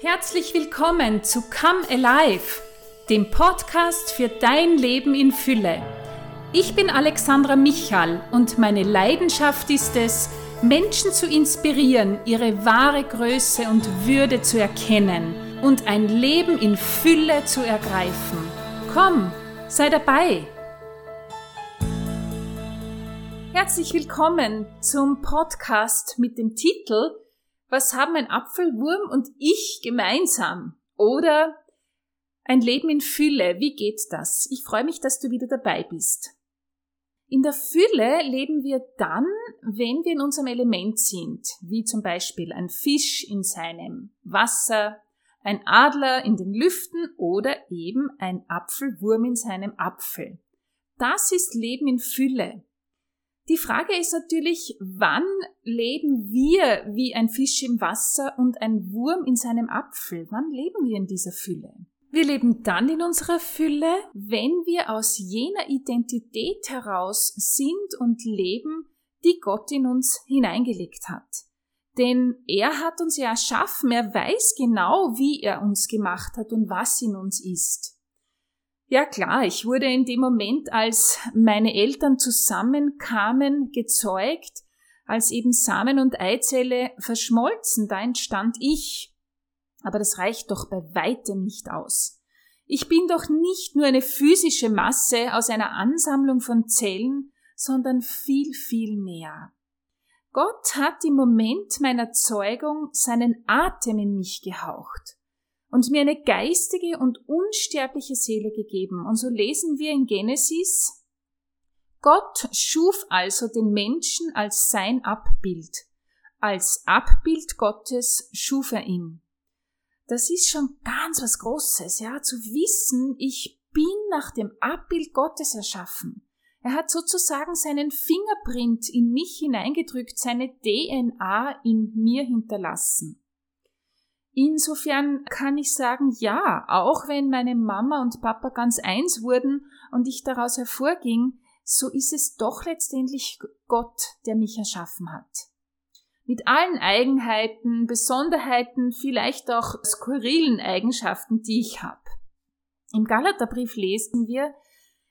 Herzlich willkommen zu Come Alive, dem Podcast für dein Leben in Fülle. Ich bin Alexandra Michal und meine Leidenschaft ist es, Menschen zu inspirieren, ihre wahre Größe und Würde zu erkennen und ein Leben in Fülle zu ergreifen. Komm, sei dabei! Herzlich willkommen zum Podcast mit dem Titel Was haben ein Apfelwurm und ich gemeinsam? Oder ein Leben in Fülle, wie geht das? Ich freue mich, dass du wieder dabei bist. In der Fülle leben wir dann, wenn wir in unserem Element sind, wie zum Beispiel ein Fisch in seinem Wasser, ein Adler in den Lüften oder eben ein Apfelwurm in seinem Apfel. Das ist Leben in Fülle. Die Frage ist natürlich, wann leben wir wie ein Fisch im Wasser und ein Wurm in seinem Apfel? Wann leben wir in dieser Fülle? Wir leben dann in unserer Fülle, wenn wir aus jener Identität heraus sind und leben, die Gott in uns hineingelegt hat. Denn er hat uns ja erschaffen, er weiß genau, wie er uns gemacht hat und was in uns ist. Ja klar, ich wurde in dem Moment, als meine Eltern zusammenkamen, gezeugt, als eben Samen und Eizelle verschmolzen, da entstand ich. Aber das reicht doch bei weitem nicht aus. Ich bin doch nicht nur eine physische Masse aus einer Ansammlung von Zellen, sondern viel, viel mehr. Gott hat im Moment meiner Zeugung seinen Atem in mich gehaucht und mir eine geistige und unsterbliche Seele gegeben. Und so lesen wir in Genesis, Gott schuf also den Menschen als sein Abbild. Als Abbild Gottes schuf er ihn. Das ist schon ganz was Großes, ja, zu wissen, ich bin nach dem Abbild Gottes erschaffen. Er hat sozusagen seinen Fingerprint in mich hineingedrückt, seine DNA in mir hinterlassen. Insofern kann ich sagen, ja, auch wenn meine Mama und Papa ganz eins wurden und ich daraus hervorging, so ist es doch letztendlich Gott, der mich erschaffen hat. Mit allen Eigenheiten, Besonderheiten, vielleicht auch skurrilen Eigenschaften, die ich habe. Im Galaterbrief lesen wir,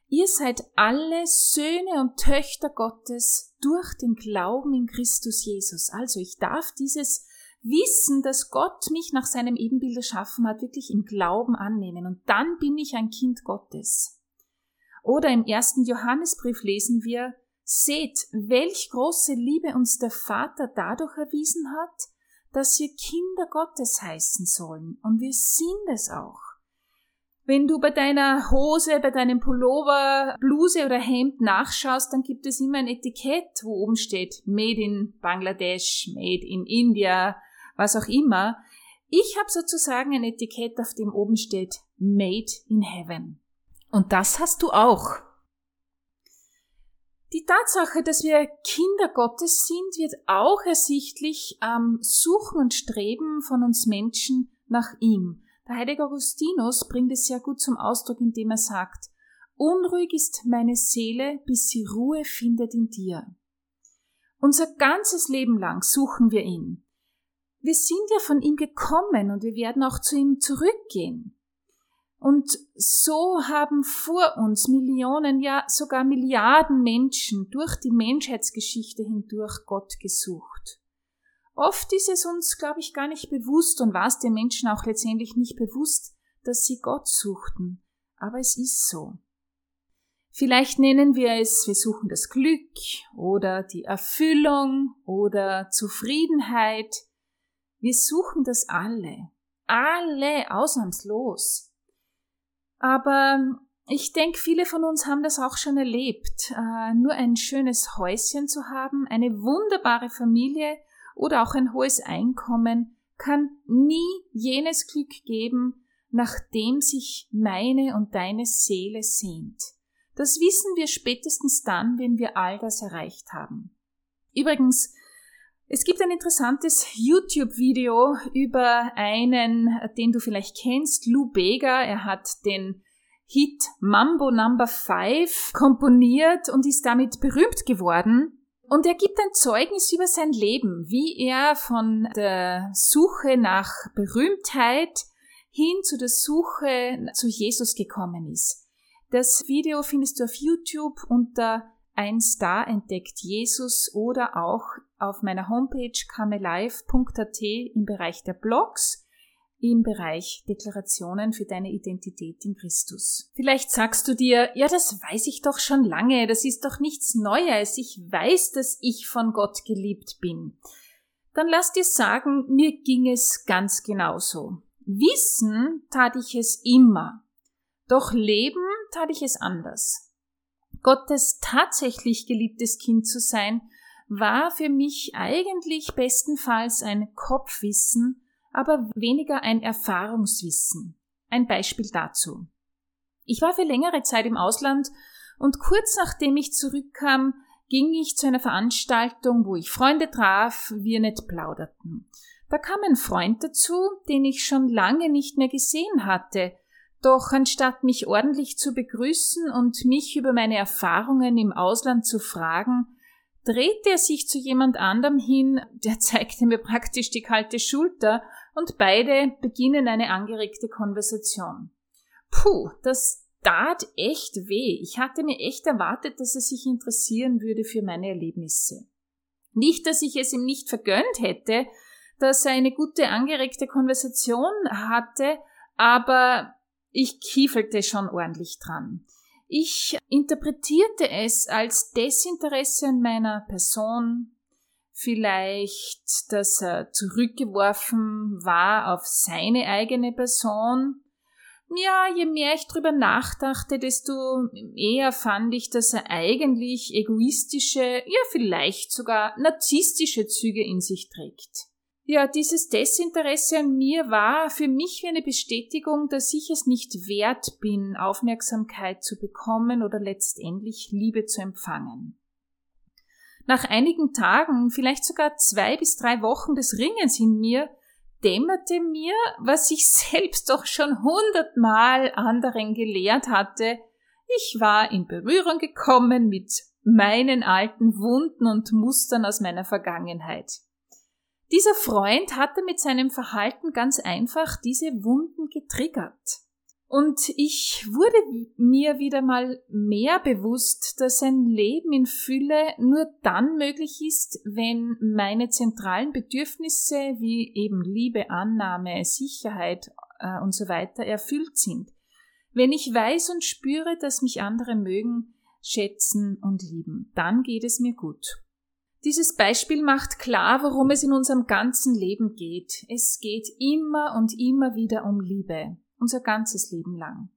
ihr seid alle Söhne und Töchter Gottes durch den Glauben in Christus Jesus. Also ich darf dieses Wissen, dass Gott mich nach seinem Ebenbild erschaffen hat, wirklich im Glauben annehmen. Und dann bin ich ein Kind Gottes. Oder im ersten Johannesbrief lesen wir, Seht, welch große Liebe uns der Vater dadurch erwiesen hat, dass wir Kinder Gottes heißen sollen. Und wir sind es auch. Wenn du bei deiner Hose, bei deinem Pullover, Bluse oder Hemd nachschaust, dann gibt es immer ein Etikett, wo oben steht Made in Bangladesch, Made in India, was auch immer. Ich habe sozusagen ein Etikett, auf dem oben steht Made in Heaven. Und das hast du auch. Die Tatsache, dass wir Kinder Gottes sind, wird auch ersichtlich am Suchen und Streben von uns Menschen nach ihm. Der heilige Augustinus bringt es sehr gut zum Ausdruck, indem er sagt, Unruhig ist meine Seele, bis sie Ruhe findet in dir. Unser ganzes Leben lang suchen wir ihn wir sind ja von ihm gekommen und wir werden auch zu ihm zurückgehen. Und so haben vor uns Millionen, ja sogar Milliarden Menschen durch die Menschheitsgeschichte hindurch Gott gesucht. Oft ist es uns, glaube ich, gar nicht bewusst und war es den Menschen auch letztendlich nicht bewusst, dass sie Gott suchten. Aber es ist so. Vielleicht nennen wir es, wir suchen das Glück oder die Erfüllung oder Zufriedenheit, wir suchen das alle. Alle ausnahmslos. Aber ich denke, viele von uns haben das auch schon erlebt. Äh, nur ein schönes Häuschen zu haben, eine wunderbare Familie oder auch ein hohes Einkommen kann nie jenes Glück geben, nach dem sich meine und deine Seele sehnt. Das wissen wir spätestens dann, wenn wir all das erreicht haben. Übrigens, es gibt ein interessantes YouTube-Video über einen, den du vielleicht kennst, Lou Bega. Er hat den Hit Mambo Number 5 komponiert und ist damit berühmt geworden. Und er gibt ein Zeugnis über sein Leben, wie er von der Suche nach Berühmtheit hin zu der Suche zu Jesus gekommen ist. Das Video findest du auf YouTube unter ein Star entdeckt Jesus oder auch auf meiner Homepage kamelive.at im Bereich der Blogs im Bereich Deklarationen für deine Identität in Christus. Vielleicht sagst du dir, ja, das weiß ich doch schon lange, das ist doch nichts Neues, ich weiß, dass ich von Gott geliebt bin. Dann lass dir sagen, mir ging es ganz genauso. Wissen tat ich es immer, doch leben tat ich es anders. Gottes tatsächlich geliebtes Kind zu sein, war für mich eigentlich bestenfalls ein Kopfwissen, aber weniger ein Erfahrungswissen. Ein Beispiel dazu. Ich war für längere Zeit im Ausland und kurz nachdem ich zurückkam, ging ich zu einer Veranstaltung, wo ich Freunde traf, wir nicht plauderten. Da kam ein Freund dazu, den ich schon lange nicht mehr gesehen hatte, doch anstatt mich ordentlich zu begrüßen und mich über meine Erfahrungen im Ausland zu fragen, drehte er sich zu jemand anderem hin, der zeigte mir praktisch die kalte Schulter und beide beginnen eine angeregte Konversation. Puh, das tat echt weh. Ich hatte mir echt erwartet, dass er sich interessieren würde für meine Erlebnisse. Nicht, dass ich es ihm nicht vergönnt hätte, dass er eine gute angeregte Konversation hatte, aber ich kiefelte schon ordentlich dran. Ich interpretierte es als Desinteresse an meiner Person, vielleicht, dass er zurückgeworfen war auf seine eigene Person. Ja, je mehr ich drüber nachdachte, desto eher fand ich, dass er eigentlich egoistische, ja vielleicht sogar narzisstische Züge in sich trägt. Ja, dieses Desinteresse an mir war für mich wie eine Bestätigung, dass ich es nicht wert bin, Aufmerksamkeit zu bekommen oder letztendlich Liebe zu empfangen. Nach einigen Tagen, vielleicht sogar zwei bis drei Wochen des Ringens in mir, dämmerte mir, was ich selbst doch schon hundertmal anderen gelehrt hatte, ich war in Berührung gekommen mit meinen alten Wunden und Mustern aus meiner Vergangenheit. Dieser Freund hatte mit seinem Verhalten ganz einfach diese Wunden getriggert. Und ich wurde mir wieder mal mehr bewusst, dass ein Leben in Fülle nur dann möglich ist, wenn meine zentralen Bedürfnisse wie eben Liebe, Annahme, Sicherheit äh, und so weiter erfüllt sind. Wenn ich weiß und spüre, dass mich andere mögen, schätzen und lieben, dann geht es mir gut. Dieses Beispiel macht klar, worum es in unserem ganzen Leben geht. Es geht immer und immer wieder um Liebe unser ganzes Leben lang.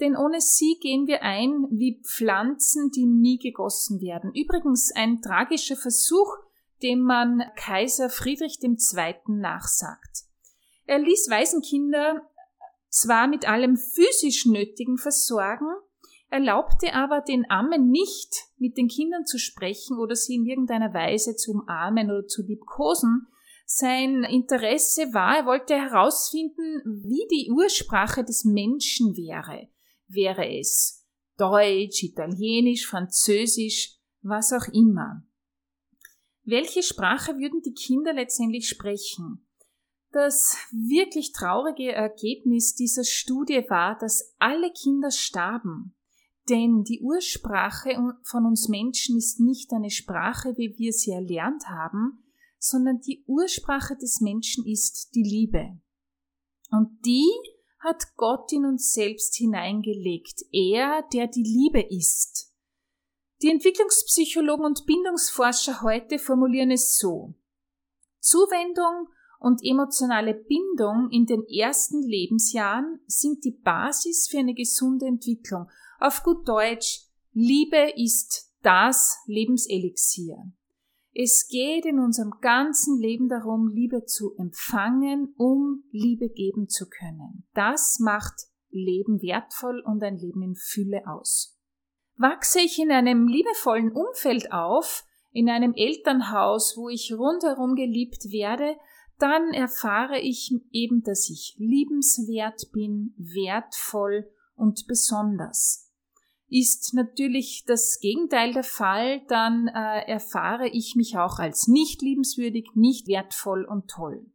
Denn ohne sie gehen wir ein wie Pflanzen, die nie gegossen werden. Übrigens ein tragischer Versuch, dem man Kaiser Friedrich II. nachsagt. Er ließ Waisenkinder zwar mit allem physisch Nötigen versorgen, erlaubte aber den Ammen nicht, mit den Kindern zu sprechen oder sie in irgendeiner Weise zu umarmen oder zu liebkosen, sein Interesse war, er wollte herausfinden, wie die Ursprache des Menschen wäre. Wäre es Deutsch, Italienisch, Französisch, was auch immer. Welche Sprache würden die Kinder letztendlich sprechen? Das wirklich traurige Ergebnis dieser Studie war, dass alle Kinder starben. Denn die Ursprache von uns Menschen ist nicht eine Sprache, wie wir sie erlernt haben, sondern die Ursprache des Menschen ist die Liebe. Und die hat Gott in uns selbst hineingelegt. Er, der die Liebe ist. Die Entwicklungspsychologen und Bindungsforscher heute formulieren es so. Zuwendung und emotionale Bindung in den ersten Lebensjahren sind die Basis für eine gesunde Entwicklung. Auf gut Deutsch, Liebe ist das Lebenselixier. Es geht in unserem ganzen Leben darum, Liebe zu empfangen, um Liebe geben zu können. Das macht Leben wertvoll und ein Leben in Fülle aus. Wachse ich in einem liebevollen Umfeld auf, in einem Elternhaus, wo ich rundherum geliebt werde, dann erfahre ich eben, dass ich liebenswert bin, wertvoll und besonders. Ist natürlich das Gegenteil der Fall, dann äh, erfahre ich mich auch als nicht liebenswürdig, nicht wertvoll und toll.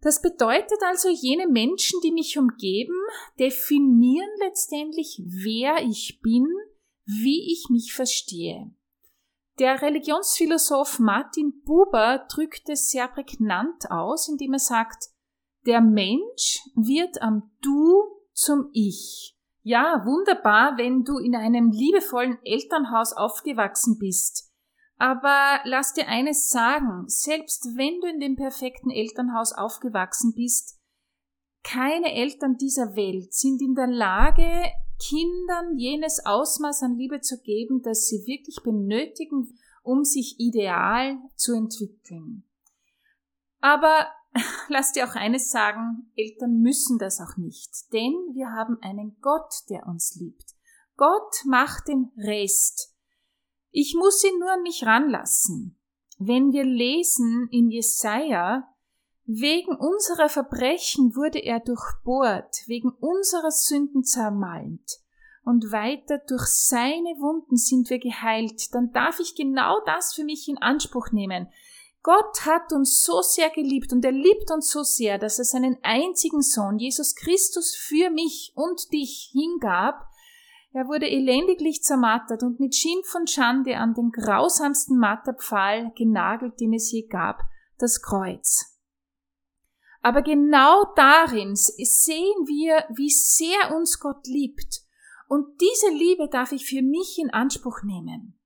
Das bedeutet also, jene Menschen, die mich umgeben, definieren letztendlich, wer ich bin, wie ich mich verstehe. Der Religionsphilosoph Martin Buber drückt es sehr prägnant aus, indem er sagt, der Mensch wird am Du zum Ich. Ja, wunderbar, wenn du in einem liebevollen Elternhaus aufgewachsen bist. Aber lass dir eines sagen, selbst wenn du in dem perfekten Elternhaus aufgewachsen bist, keine Eltern dieser Welt sind in der Lage, Kindern jenes Ausmaß an Liebe zu geben, das sie wirklich benötigen, um sich ideal zu entwickeln. Aber lass dir auch eines sagen, Eltern müssen das auch nicht, denn wir haben einen Gott, der uns liebt. Gott macht den Rest. Ich muss ihn nur an mich ranlassen. Wenn wir lesen in Jesaja, wegen unserer Verbrechen wurde er durchbohrt, wegen unserer Sünden zermalmt. Und weiter durch seine Wunden sind wir geheilt, dann darf ich genau das für mich in Anspruch nehmen. Gott hat uns so sehr geliebt und er liebt uns so sehr, dass er seinen einzigen Sohn, Jesus Christus, für mich und dich hingab. Er wurde elendiglich zermartert und mit Schimpf und Schande an den grausamsten Marterpfahl genagelt, den es je gab, das Kreuz. Aber genau darin sehen wir, wie sehr uns Gott liebt. Und diese Liebe darf ich für mich in Anspruch nehmen.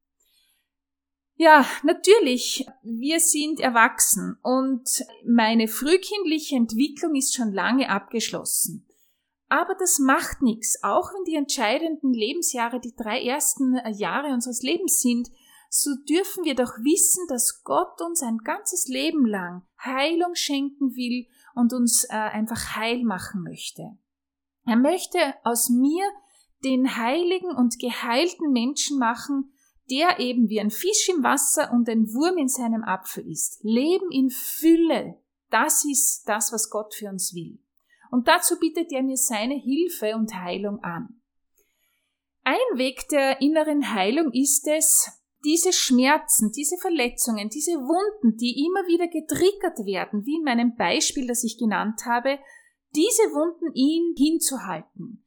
Ja, natürlich, wir sind erwachsen und meine frühkindliche Entwicklung ist schon lange abgeschlossen. Aber das macht nichts, auch wenn die entscheidenden Lebensjahre die drei ersten Jahre unseres Lebens sind, so dürfen wir doch wissen, dass Gott uns ein ganzes Leben lang Heilung schenken will und uns äh, einfach heil machen möchte. Er möchte aus mir den heiligen und geheilten Menschen machen, der eben wie ein Fisch im Wasser und ein Wurm in seinem Apfel ist. Leben in Fülle, das ist das, was Gott für uns will. Und dazu bietet er mir seine Hilfe und Heilung an. Ein Weg der inneren Heilung ist es, diese Schmerzen, diese Verletzungen, diese Wunden, die immer wieder getriggert werden, wie in meinem Beispiel, das ich genannt habe, diese Wunden ihn hinzuhalten.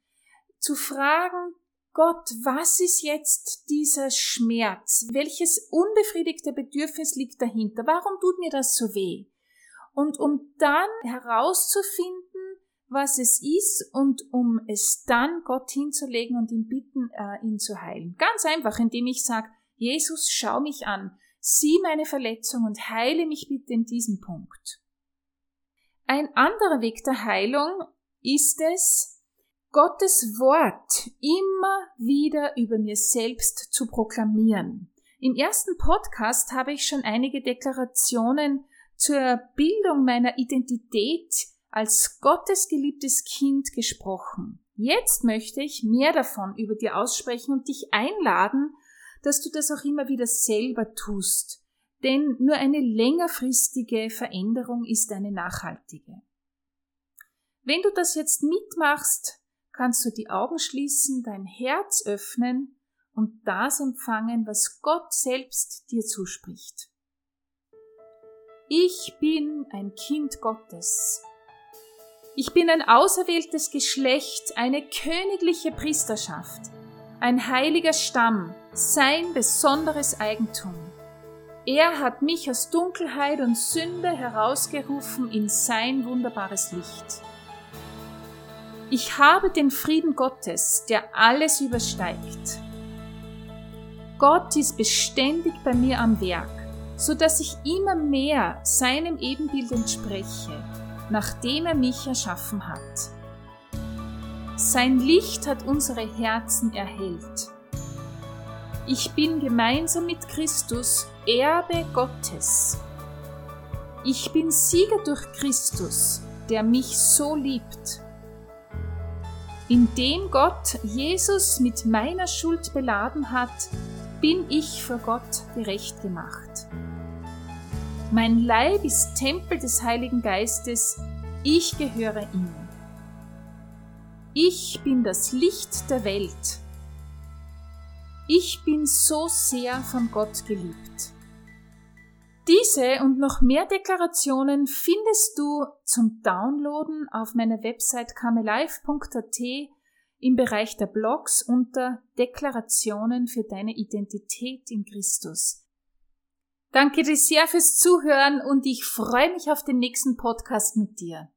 Zu fragen, Gott, was ist jetzt dieser Schmerz? Welches unbefriedigte Bedürfnis liegt dahinter? Warum tut mir das so weh? Und um dann herauszufinden, was es ist und um es dann Gott hinzulegen und ihn bitten, äh, ihn zu heilen. Ganz einfach, indem ich sage, Jesus, schau mich an, sieh meine Verletzung und heile mich bitte in diesem Punkt. Ein anderer Weg der Heilung ist es, Gottes Wort immer wieder über mir selbst zu proklamieren. Im ersten Podcast habe ich schon einige Deklarationen zur Bildung meiner Identität als Gottes geliebtes Kind gesprochen. Jetzt möchte ich mehr davon über dir aussprechen und dich einladen, dass du das auch immer wieder selber tust. Denn nur eine längerfristige Veränderung ist eine nachhaltige. Wenn du das jetzt mitmachst, kannst du die Augen schließen, dein Herz öffnen und das empfangen, was Gott selbst dir zuspricht. Ich bin ein Kind Gottes. Ich bin ein auserwähltes Geschlecht, eine königliche Priesterschaft, ein heiliger Stamm, sein besonderes Eigentum. Er hat mich aus Dunkelheit und Sünde herausgerufen in sein wunderbares Licht. Ich habe den Frieden Gottes, der alles übersteigt. Gott ist beständig bei mir am Werk, so dass ich immer mehr seinem Ebenbild entspreche, nachdem er mich erschaffen hat. Sein Licht hat unsere Herzen erhellt. Ich bin gemeinsam mit Christus Erbe Gottes. Ich bin Sieger durch Christus, der mich so liebt indem Gott Jesus mit meiner Schuld beladen hat, bin ich vor Gott gerecht gemacht. Mein Leib ist Tempel des Heiligen Geistes, ich gehöre ihm. Ich bin das Licht der Welt. Ich bin so sehr von Gott geliebt. Diese und noch mehr Deklarationen findest du zum Downloaden auf meiner Website kamelife.at im Bereich der Blogs unter Deklarationen für deine Identität in Christus. Danke dir sehr fürs Zuhören und ich freue mich auf den nächsten Podcast mit dir.